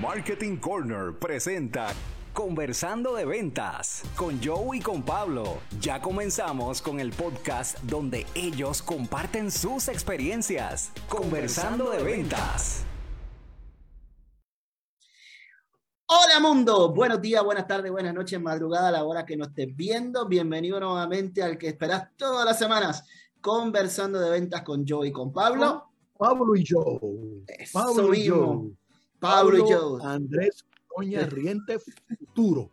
Marketing Corner presenta Conversando de Ventas con Joe y con Pablo. Ya comenzamos con el podcast donde ellos comparten sus experiencias. Conversando de Ventas. Hola mundo, buenos días, buenas tardes, buenas noches, madrugada, a la hora que nos estés viendo. Bienvenido nuevamente al que esperas todas las semanas, conversando de ventas con Joe y con Pablo. Pablo y Joe. Pablo y Joe. Pablo, y Joe. Andrés Coña Riente Futuro.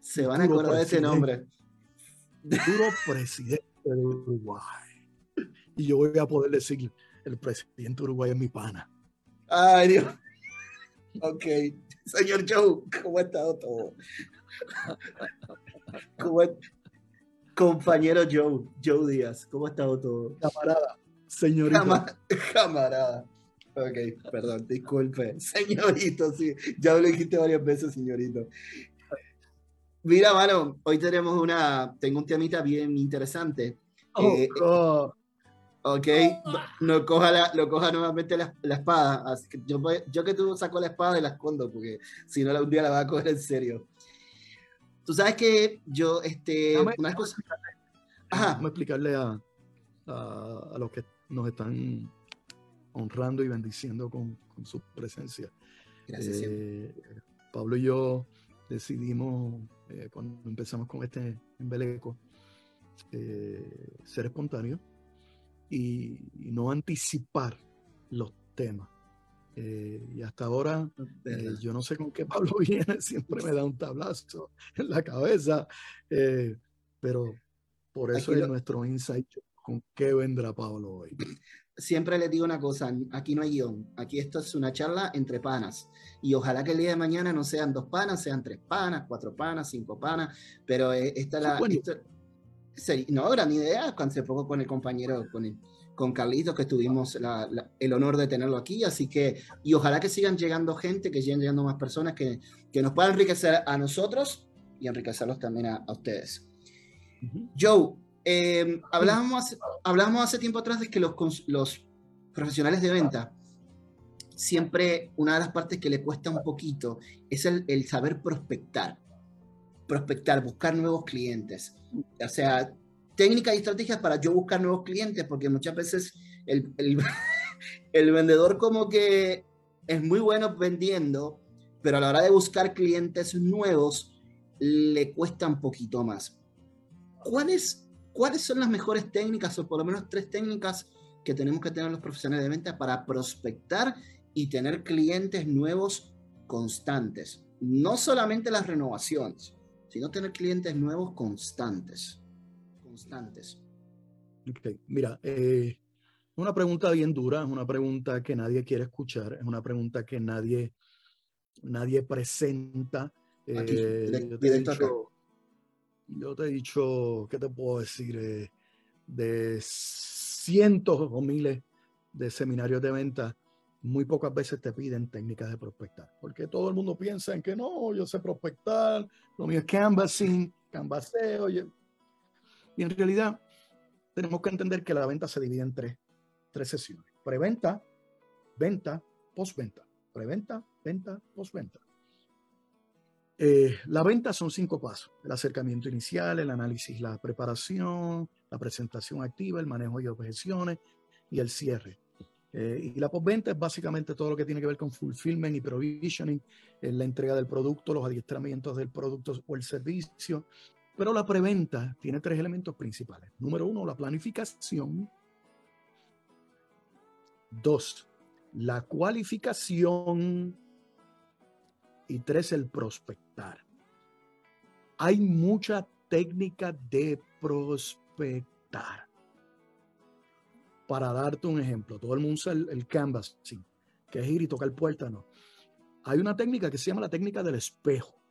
Se van a acordar de ese nombre. Futuro presidente de Uruguay. Y yo voy a poder decir, el presidente de Uruguay es mi pana. Ay, Dios. Ok. Señor Joe, ¿cómo ha estado todo? ¿Cómo Compañero Joe, Joe Díaz, ¿cómo ha estado todo? Camarada, señorito. camarada. Ok, perdón, disculpe. Señorito, sí. Ya lo dijiste varias veces, señorito. Mira, mano, hoy tenemos una, tengo un temita bien interesante. Oh, eh, Ok, no coja lo coja nuevamente la, espada. Así que yo, yo que tú saco la espada y la escondo, porque si no, un día la va a coger en serio. Tú sabes que yo, este, una cosa. Ajá. Vamos a explicarle a, a, los que nos están honrando y bendiciendo con, con su presencia. Gracias. Eh, Pablo y yo decidimos, eh, cuando empezamos con este embeleco, eh, ser espontáneos y, no anticipar los temas. Eh, y hasta ahora, eh, yo no sé con qué Pablo viene, siempre me da un tablazo en la cabeza, eh, pero por eso es nuestro insight con qué vendrá Pablo hoy. Siempre les digo una cosa, aquí no hay guion, aquí esto es una charla entre panas. Y ojalá que el día de mañana no sean dos panas, sean tres panas, cuatro panas, cinco panas, pero esta la no, gran idea, hace poco con el compañero, con, el, con Carlitos, que tuvimos el honor de tenerlo aquí, así que, y ojalá que sigan llegando gente, que sigan llegando más personas que, que nos puedan enriquecer a nosotros y enriquecerlos también a, ustedes. Joe, eh, hablábamos, hablábamos hace tiempo atrás de que los, los profesionales de venta, siempre una de las partes que le cuesta un poquito es el, el saber prospectar prospectar, buscar nuevos clientes. O sea, técnicas y estrategias para yo buscar nuevos clientes, porque muchas veces el, el, vendedor como que es muy bueno vendiendo, pero a la hora de buscar clientes nuevos le cuesta un poquito más. ¿Cuáles, ¿Cuáles son las mejores técnicas, o por lo menos tres técnicas que tenemos que tener los profesionales de venta para prospectar y tener clientes nuevos constantes? No solamente las renovaciones, sino tener clientes nuevos constantes. Constantes. Okay. Mira, eh, una pregunta bien dura, es una pregunta que nadie quiere escuchar, es una pregunta que nadie, nadie presenta. Eh, yo, te dicho, yo, te he dicho, ¿qué te puedo decir? Eh, de cientos o miles de seminarios de venta muy pocas veces te piden técnicas de prospectar, porque todo el mundo piensa en que no, yo sé prospectar, lo mío es canvassing, canvaseo. Y, en realidad tenemos que entender que la venta se divide en tres, tres sesiones. Preventa, venta, postventa. Preventa, venta, postventa. Eh, la venta son cinco pasos. El acercamiento inicial, el análisis, la preparación, la presentación activa, el manejo de objeciones y el cierre. Eh, y la postventa es básicamente todo lo que tiene que ver con fulfillment y provisioning, la entrega del producto, los adiestramientos del producto o el servicio. Pero la preventa tiene tres elementos principales. Número uno, la planificación. Dos, la cualificación. Y tres, el Hay mucha técnica de prospectar para darte un ejemplo, todo el mundo usa el, canvas, sí, que es ir y tocar puerta, no. Hay una técnica que se llama la técnica del espejo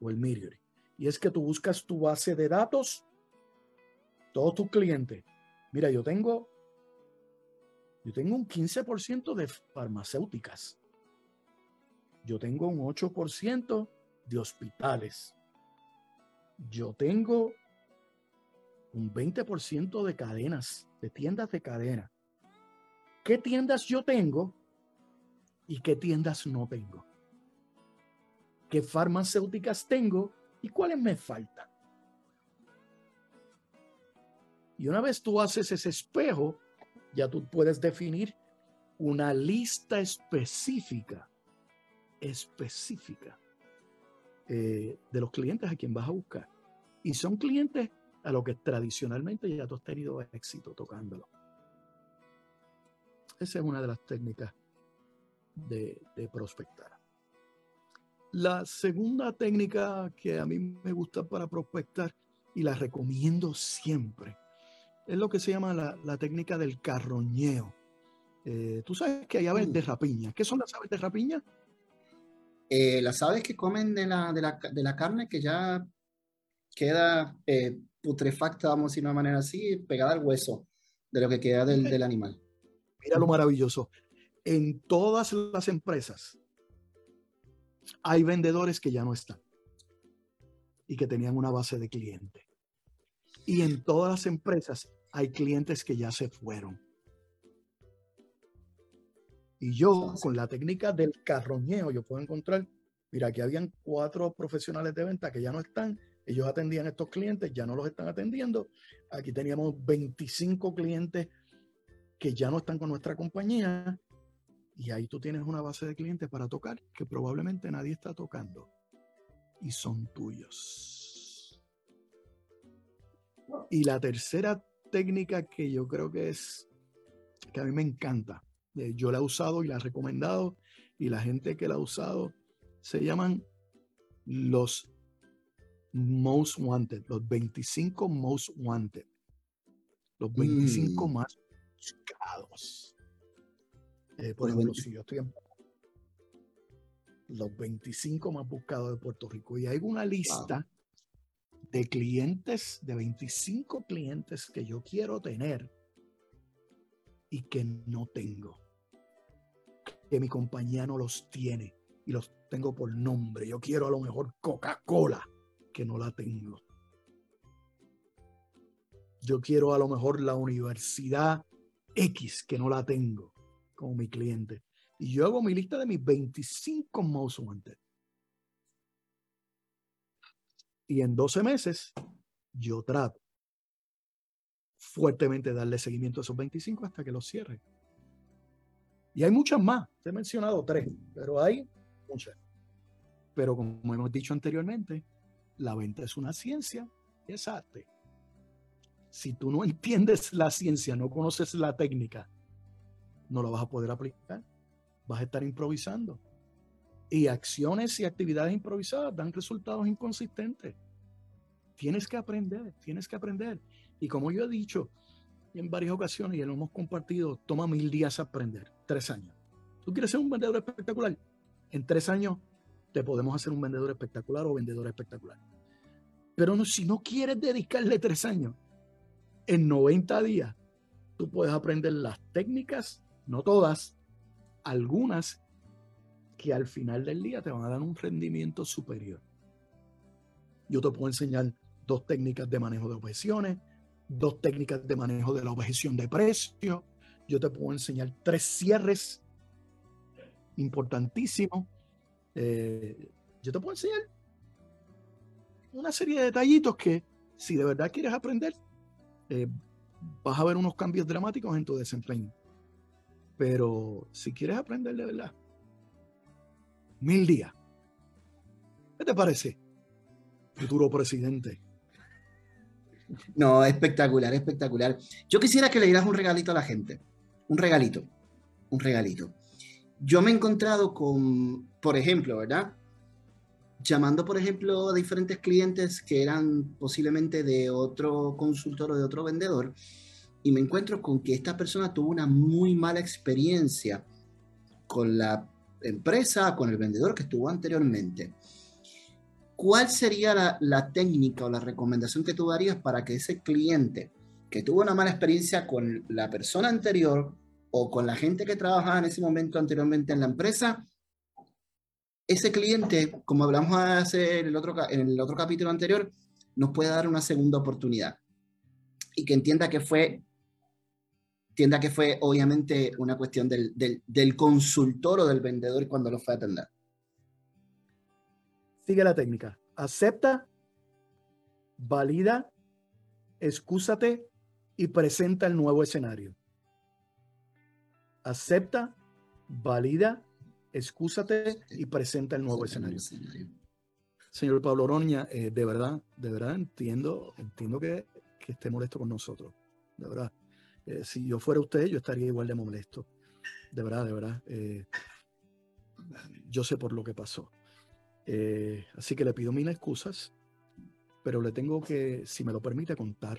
o el mirror. Y es que tú buscas tu base de datos, todos tus clientes. Mira, yo tengo, yo tengo un 15% de farmacéuticas. Yo tengo un 8% de hospitales. Yo tengo un 20% de cadenas, de tiendas de cadena. ¿Qué tiendas yo tengo y qué tiendas no tengo? qué farmacéuticas tengo y cuáles me faltan. Y una vez tú haces ese espejo, ya tú puedes definir una lista específica, específica eh, de los clientes a quien vas a buscar. Y son clientes a los que tradicionalmente ya tú has tenido éxito tocándolo. Esa es una de las técnicas de, de prospectar. La segunda técnica que a mí me gusta para prospectar y la recomiendo siempre es lo que se llama la, técnica del carroñeo. Eh, Tú sabes que hay aves de mm. rapiña. ¿Qué son las aves de rapiña? Eh, las aves que comen de la, de la, carne que ya queda eh, putrefacta, vamos a decir de una manera así, pegada al hueso de lo que queda del, del animal. Mira lo maravilloso. En todas las empresas hay vendedores que ya no están y que tenían una base de clientes. Y en todas las empresas hay clientes que ya se fueron. Y yo, con la técnica del carroñeo, yo puedo encontrar, mira, que habían cuatro profesionales de venta que ya no están, ellos atendían a estos clientes, ya no los están atendiendo. Aquí teníamos 25 clientes que ya no están con nuestra compañía. Y ahí tú tienes una base de clientes para tocar que probablemente nadie está tocando. Y son tuyos. Y la tercera técnica que yo creo que es, que a mí me encanta, eh, yo la he usado y la he recomendado, y la gente que la ha usado se llaman los most wanted, los 25 most wanted, los 25 mm. más buscados. Eh, por ejemplo, si yo estoy en los 25 más buscados de Puerto Rico y hay una lista de clientes, de 25 clientes que yo quiero tener y que no tengo. Que mi compañía no los tiene y los tengo por nombre. Yo quiero a lo mejor Coca-Cola, que no la tengo. Yo quiero a lo mejor la universidad X, que no la tengo como mi cliente. Y yo hago mi lista de mis 25 most wanted. Y en 12 meses, yo trato fuertemente darle seguimiento a esos 25 hasta que los cierre. Y hay muchas más. Te he mencionado tres, pero hay muchas. Pero como hemos dicho anteriormente, la venta es una ciencia es arte. Si tú no entiendes la ciencia, no conoces la técnica, no la vas a poder aplicar. Vas a estar improvisando. Y acciones y actividades improvisadas dan resultados inconsistentes. Tienes que aprender, tienes que aprender. Y como yo he dicho en varias ocasiones y lo hemos compartido, toma mil días aprender, tres años. ¿Tú quieres ser un vendedor espectacular? En tres años te podemos hacer un vendedor espectacular o vendedor espectacular. Pero si no quieres dedicarle tres años, en 90 días, tú puedes aprender las técnicas, no todas, algunas que al final del día te van a dar un rendimiento superior. Yo te puedo enseñar dos técnicas de manejo de objeciones, dos técnicas de manejo de la objeción de precio. Yo te puedo enseñar tres cierres importantísimos. Eh, yo te puedo enseñar una serie de detallitos que si de verdad quieres aprender, eh, vas a ver unos cambios dramáticos en tu desempeño. Pero si quieres aprender de verdad, mil días. ¿Qué te parece, futuro presidente? No, espectacular, espectacular. Yo quisiera que le dieras un regalito a la gente. Un regalito, un regalito. Yo me he encontrado con, por ejemplo, ¿verdad? Llamando, por ejemplo, a diferentes clientes que eran posiblemente de otro consultor o de otro vendedor, y me encuentro con que esta persona tuvo una muy mala experiencia con la empresa, con el vendedor que estuvo anteriormente. ¿Cuál sería la, técnica o la recomendación que tú darías para que ese cliente que tuvo una mala experiencia con la persona anterior o con la gente que trabajaba en ese momento anteriormente en la empresa, ese cliente, como hablamos hace el otro, en el otro capítulo anterior, nos puede dar una segunda oportunidad y que entienda que fue entienda que fue obviamente una cuestión del, del, consultor o del vendedor cuando lo fue a atender. Sigue la técnica. Acepta, valida, excúsate y presenta el nuevo escenario. Acepta, valida, excúsate y presenta el nuevo escenario. Señor Pablo Oroña, eh, de verdad, de verdad entiendo, entiendo que, esté molesto con nosotros. De verdad. Eh, si yo fuera usted, yo estaría igual de molesto. De verdad, de verdad. Eh, yo sé por lo que pasó. Así que le pido mil excusas, pero le tengo que, si me lo permite, contar.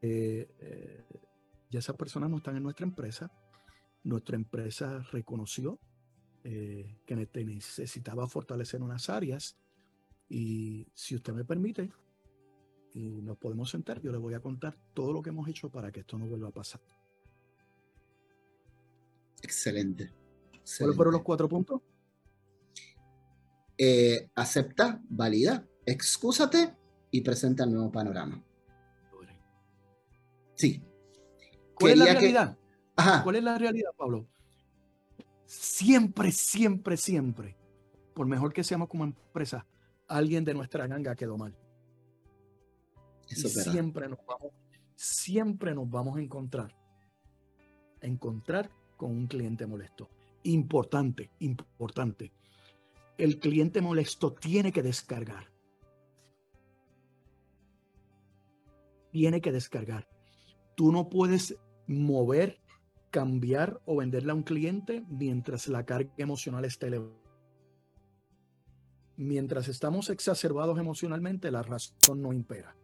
ya esas personas no están en nuestra empresa. Nuestra empresa reconoció que necesitaba fortalecer unas áreas y si usted me permite, y nos podemos sentar, yo le voy a contar todo lo que hemos hecho para que esto no vuelva a pasar. Excelente. ¿Cuáles fueron los cuatro puntos? Eh, acepta, valida, excúsate y presenta el nuevo panorama. Sí. ¿Cuál es la realidad? ¿Cuál es la realidad, Pablo? Siempre, siempre, siempre, por mejor que seamos como empresa, alguien de nuestra ganga quedó mal. siempre nos vamos, siempre nos vamos a encontrar, encontrar con un cliente molesto. Importante, importante. El cliente molesto tiene que descargar. Tiene que descargar. Tú no puedes mover, cambiar o venderle a un cliente mientras la carga emocional esté elevada mientras estamos exacerbados emocionalmente, la razón no impera.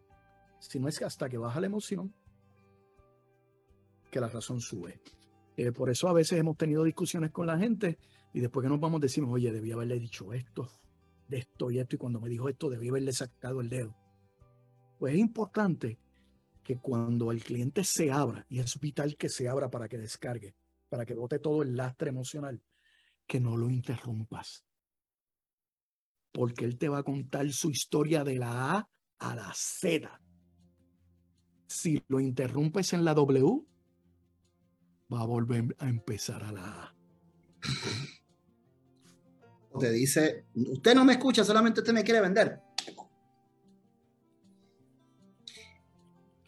Si no es que hasta que baja la emoción, que la razón sube. Eh, por eso a veces hemos tenido discusiones con la gente y después que nos vamos decimos, oye, debí haberle dicho esto, de esto y esto, y cuando me dijo esto, debí haberle sacado el dedo. Pues es importante que cuando el cliente se abra, y es vital que se abra para que descargue, para que bote todo el lastre emocional, que no lo interrumpas porque él te va a contar su historia de la A a la Z. Si lo interrumpes en la W, va a volver a empezar a la A. Te dice, usted no me escucha, solamente usted me quiere vender.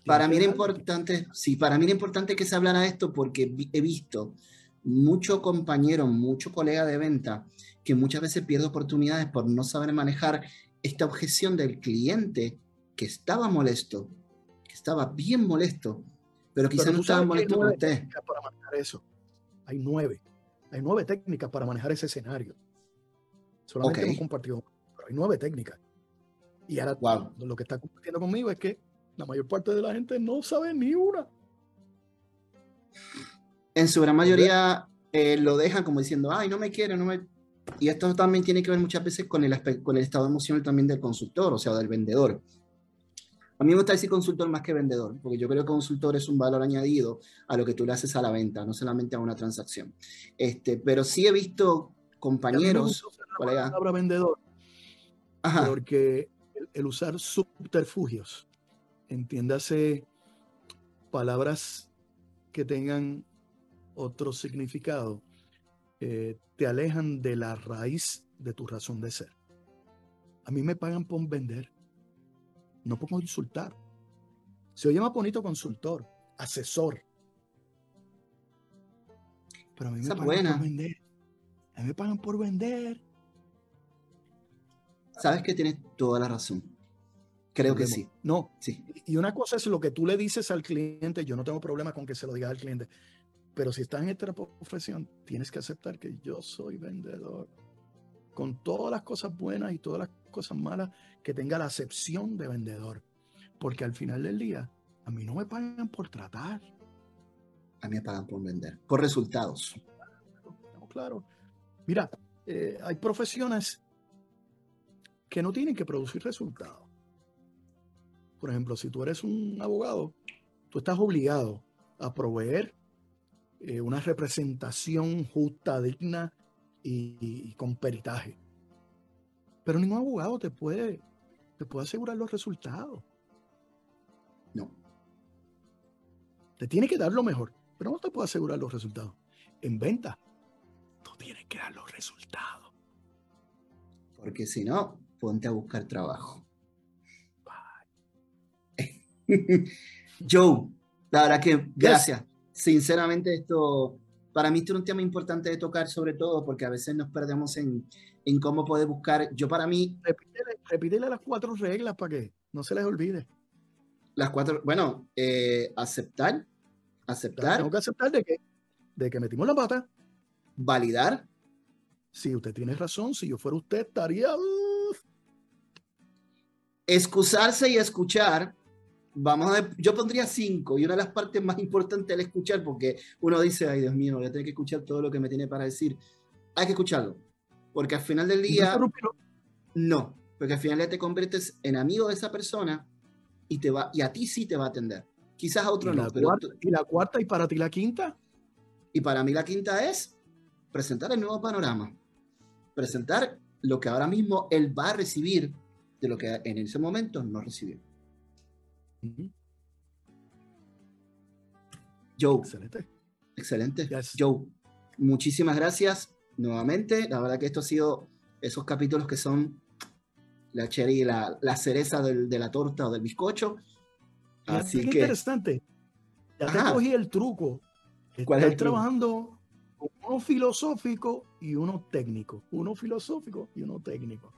Para mí era importante, sí, para mí era importante que se hablara esto porque he visto mucho compañero, mucho colega de venta que muchas veces pierde oportunidades por no saber manejar esta objeción del cliente que estaba molesto, que estaba bien molesto, pero quizás no estaba molesto con usted. Para manejar eso. Hay nueve. Hay nueve técnicas para manejar ese escenario. Solamente hemos compartido, pero hay nueve técnicas. Y ahora lo que está compartiendo conmigo es que la mayor parte de la gente no sabe ni una. En su gran mayoría eh, lo dejan como diciendo, ay, no me quiere, no me y esto también tiene que ver muchas veces con el, con el estado emocional también del consultor, o sea, del vendedor. A mí me gusta decir consultor más que vendedor, porque yo creo que consultor es un valor añadido a lo que tú le haces a la venta, no solamente a una transacción. Este, pero sí he visto compañeros, la palabra vendedor, porque el, usar subterfugios, entiéndase palabras que tengan otro significado, eh, te alejan de la raíz de tu razón de ser. A mí me pagan por vender, no por consultar. Se oye más bonito consultor, asesor. Pero a mí me pagan por vender. A mí me pagan por vender. Sabes que tienes toda la razón. Creo que sí. No, sí. Y una cosa es lo que tú le dices al cliente. Yo no tengo problema con que se lo digas al cliente. Pero si estás en esta profesión, tienes que aceptar que yo soy vendedor. Con todas las cosas buenas y todas las cosas malas, que tenga la acepción de vendedor. Porque al final del día, a mí no me pagan por tratar. A mí me pagan por vender, por resultados. Claro. Mira, eh, hay profesiones que no tienen que producir resultados. Por ejemplo, si tú eres un abogado, tú estás obligado a proveer eh, una representación justa, digna y, con peritaje. Pero ningún abogado te puede, te puede asegurar los resultados. No. Te tiene que dar lo mejor, pero no te puede asegurar los resultados. En venta, tú tienes que dar los resultados. Porque si no, ponte a buscar trabajo. Joe, la verdad que gracias. Sinceramente, esto para mí esto es un tema importante de tocar, sobre todo porque a veces nos perdemos en, en cómo poder buscar. Yo, para mí. Repítele, las cuatro reglas para que no se les olvide. Las cuatro. Bueno, eh, aceptar. Aceptar. Tengo que aceptar de que, de que metimos la pata. Validar. Si usted tiene razón, si yo fuera usted, estaría. Excusarse y escuchar vamos a ver, yo pondría cinco y una de las partes más importantes es escuchar porque uno dice, ay Dios mío, voy a tener que escuchar todo lo que me tiene para decir. Hay que escucharlo, porque al final del día... No, porque al final ya te conviertes en amigo de esa persona y, te va, y a ti sí te va a atender. Quizás a otro no. Pero ¿Y la cuarta y para ti la quinta? Y para mí la quinta es presentar el nuevo panorama. Presentar lo que ahora mismo él va a recibir de lo que en ese momento no recibió. Joe. Excelente. Excelente. Joe, muchísimas gracias nuevamente. La verdad que esto ha sido esos capítulos que son la cherry, la, la cereza de la torta o del bizcocho. Así que... interesante. Ya te cogí el truco. ¿Cuál es trabajando uno filosófico y uno técnico. Uno filosófico y uno técnico.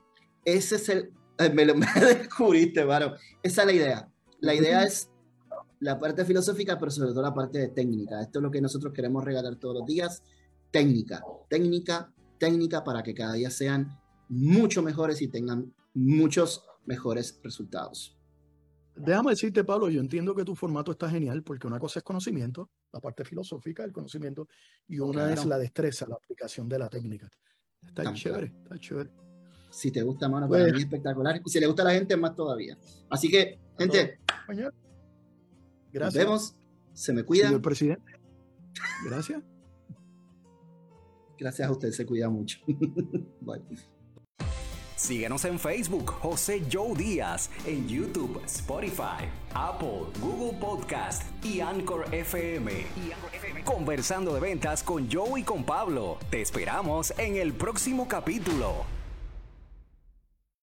Ese es el... Me lo me descubriste, Varo. Esa es la idea. La idea es la parte filosófica, pero sobre todo la parte técnica. Esto es lo que nosotros queremos regalar todos los días. Técnica, técnica, técnica para que cada día sean mucho mejores y tengan muchos mejores resultados. Déjame decirte, Pablo, yo entiendo que tu formato está genial porque una cosa es conocimiento, la parte filosófica del conocimiento, y una es la destreza, la aplicación de la técnica. Está chévere, está chévere. Si te gusta, mano, para pues mí espectacular. Y si le gusta a la gente, más todavía. Así que, gente, Gracias. Nos vemos. Se me cuida. Señor presidente. Gracias. Gracias a usted, se cuida mucho. Bye. Síguenos en Facebook, José Joe Díaz, en YouTube, Spotify, Apple, Google Podcast y Anchor FM. Conversando de ventas con Joe y con Pablo. Te esperamos en el próximo capítulo.